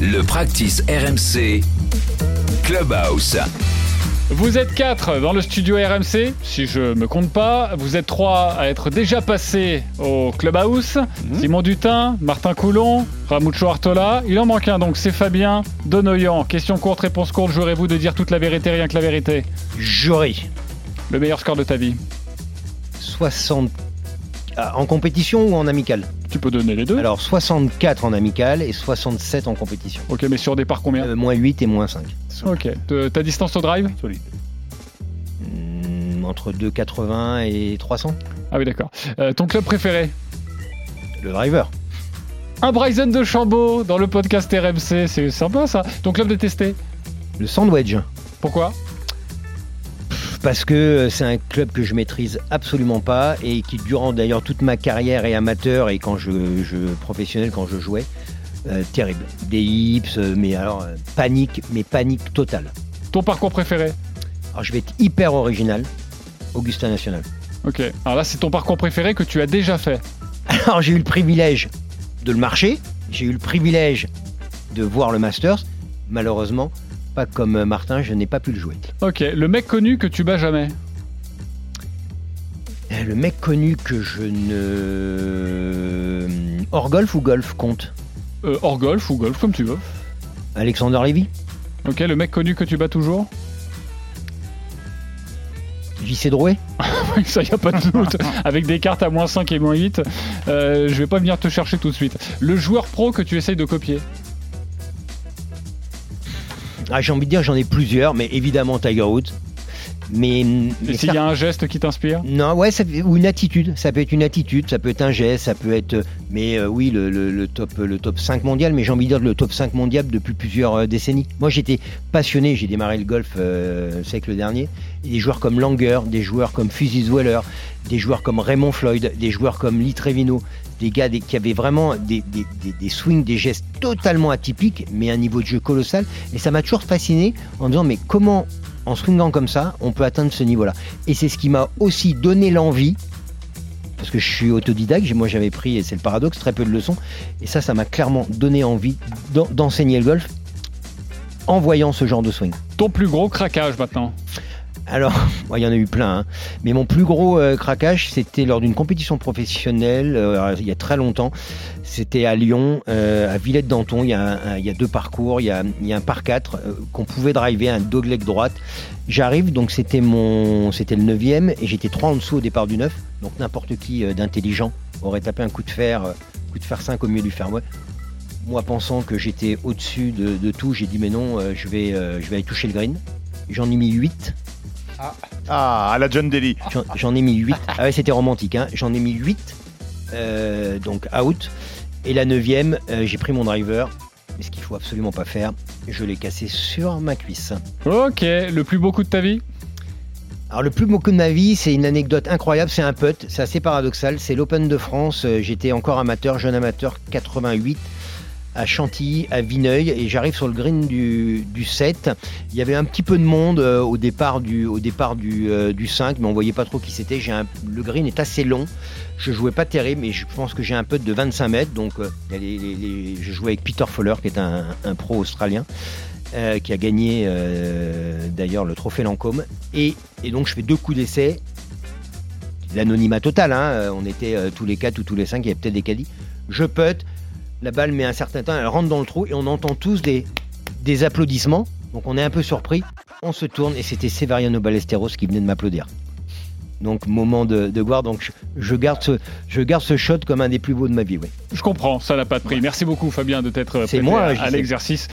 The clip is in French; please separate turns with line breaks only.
Le practice RMC Clubhouse.
Vous êtes quatre dans le studio RMC, si je me compte pas. Vous êtes trois à être déjà passés au Clubhouse. Simon Dutin, Martin Coulon, Ramucho Artola. Il en manque un donc, c'est Fabien Donoyan. Question courte, réponse courte. Jurez-vous de dire toute la vérité, rien que la vérité?
J'aurais
Le meilleur score de ta vie
60. Ah, en compétition ou en amical?
Tu peux donner les deux
Alors 64 en amical et 67 en compétition.
Ok, mais sur départ combien
Euh, moins 8 et moins 5.
Ok. Te- Ta distance au drive
Hmm, entre 2,80 et 300
Ah oui, d'accord. Euh, ton club préféré
Le driver.
Un Bryson de Chambaud dans le podcast RMC, c'est sympa ça. Ton club détesté
Le sandwich.
Pourquoi
Parce que c'est un club que je maîtrise absolument pas et qui, durant d'ailleurs toute ma carrière et amateur et quand je, je professionnel, quand je jouais, euh, terrible. Des hips, euh, mais alors euh, panique, mais panique totale.
Ton parcours préféré?
Alors je vais être hyper original. Augustin National.
Ok. Alors là, c'est ton parcours préféré que tu as déjà fait.
Alors j'ai eu le privilège de le marcher, j'ai eu le privilège de voir le Masters. Malheureusement, pas comme euh, Martin, je n'ai pas pu le jouer.
Ok. Le mec connu que tu bats jamais.
Euh, Le mec connu que je ne... Hors golf ou golf compte?
Euh, hors golf ou golf, comme tu veux.
Alexander Lévy
Ok. Le mec connu que tu bats toujours
JC Drouet
Ça, y a pas de doute. Avec des cartes à moins 5 et moins 8, euh, je vais pas venir te chercher tout de suite. Le joueur pro que tu essayes de copier.
Ah, J'ai envie de dire j'en ai plusieurs, mais évidemment Tiger Woods. Mais,
s'il y a un geste qui t'inspire
Non, ouais, ça, ou une attitude. Ça peut être une attitude, ça peut être un geste, ça peut être. euh, Mais euh, oui, le, le- le top, le top 5 mondial, mais j'ai envie de dire le top 5 mondial depuis plusieurs euh, décennies. Moi, j'étais passionné, j'ai démarré le golf euh, le siècle dernier. Et des joueurs comme Langer, des joueurs comme Fuzzy Dweller, des joueurs comme Raymond Floyd, des joueurs comme Lee Trevino, des gars des- qui avaient vraiment des, des, swings, des gestes totalement atypiques, mais un niveau de jeu colossal. Et ça m'a toujours fasciné en disant, mais comment en swingant comme ça, on peut atteindre ce niveau-là. Et c'est ce qui m'a aussi donné l'envie, parce que je suis autodidacte, moi j'avais pris, et c'est le paradoxe, très peu de leçons, et ça, ça m'a clairement donné envie d'en- d'enseigner le golf en voyant ce genre de swing.
Ton plus gros craquage maintenant?
Alors, il y en a eu plein, hein. mais mon plus gros euh, craquage, c'était lors d'une compétition professionnelle, euh, il y a très longtemps. C'était à Lyon, euh, à Villette d'Anton. Il y, a deux parcours, il y a, un par 4 qu'on pouvait driver, un dogleg droite. J'arrive, donc c'était le 9 et j'étais trois en dessous au départ du 9. Donc n'importe qui d'intelligent aurait tapé un coup de fer, coup de fer 5 au milieu du fairway. Moi, pensant que j'étais au-dessus de, tout, j'ai dit mais non, je, vais, je vais aller toucher le green. J'en ai mis 8.
Ah, à la John Daly.
J'en- J'en ai mis 8. Ah ouais, c'était romantique. Hein. J'en ai mis 8. euh, donc out. Et la neuvième, euh, j'ai pris mon driver. Mais ce qu'il faut absolument pas faire, je l'ai cassé sur ma cuisse.
Ok. Le plus beau coup de ta vie?
Alors le plus beau coup de ma vie, c'est une anecdote incroyable. C'est un putt. C'est assez paradoxal. C'est l'Open de France. Euh, J'étais encore amateur, jeune amateur, 88 à Chantilly, à Vineuil, et j'arrive sur le green du, du 7. Il y avait un petit peu de monde euh, au départ du, au départ du, euh, du 5, mais on voyait pas trop qui c'était. Le green est assez long. Je jouais pas terrible, mais je pense que j'ai un putt de 25 mètres. Donc, euh, je jouais avec Peter Fowler, qui est un, pro australien, euh, qui a gagné euh, d'ailleurs le trophée Lancôme. Et, donc, je fais deux coups d'essai. L'anonymat total, hein, euh, on était euh, tous les quatre ou tous les cinq, il y avait peut-être des caddies. Je putt, la balle met un certain temps, elle rentre dans le trou et on entend tous des, des applaudissements. Donc on est un peu surpris, on se tourne et c'était Severiano Ballesteros qui venait de m'applaudir. Donc moment de, de gloire, donc je, je garde ce, je garde ce shot comme un des plus beaux de ma vie. Oui.
Je comprends, ça n'a pas de prix. Merci beaucoup Fabien de t'être prêté
moi,
à- l'exercice.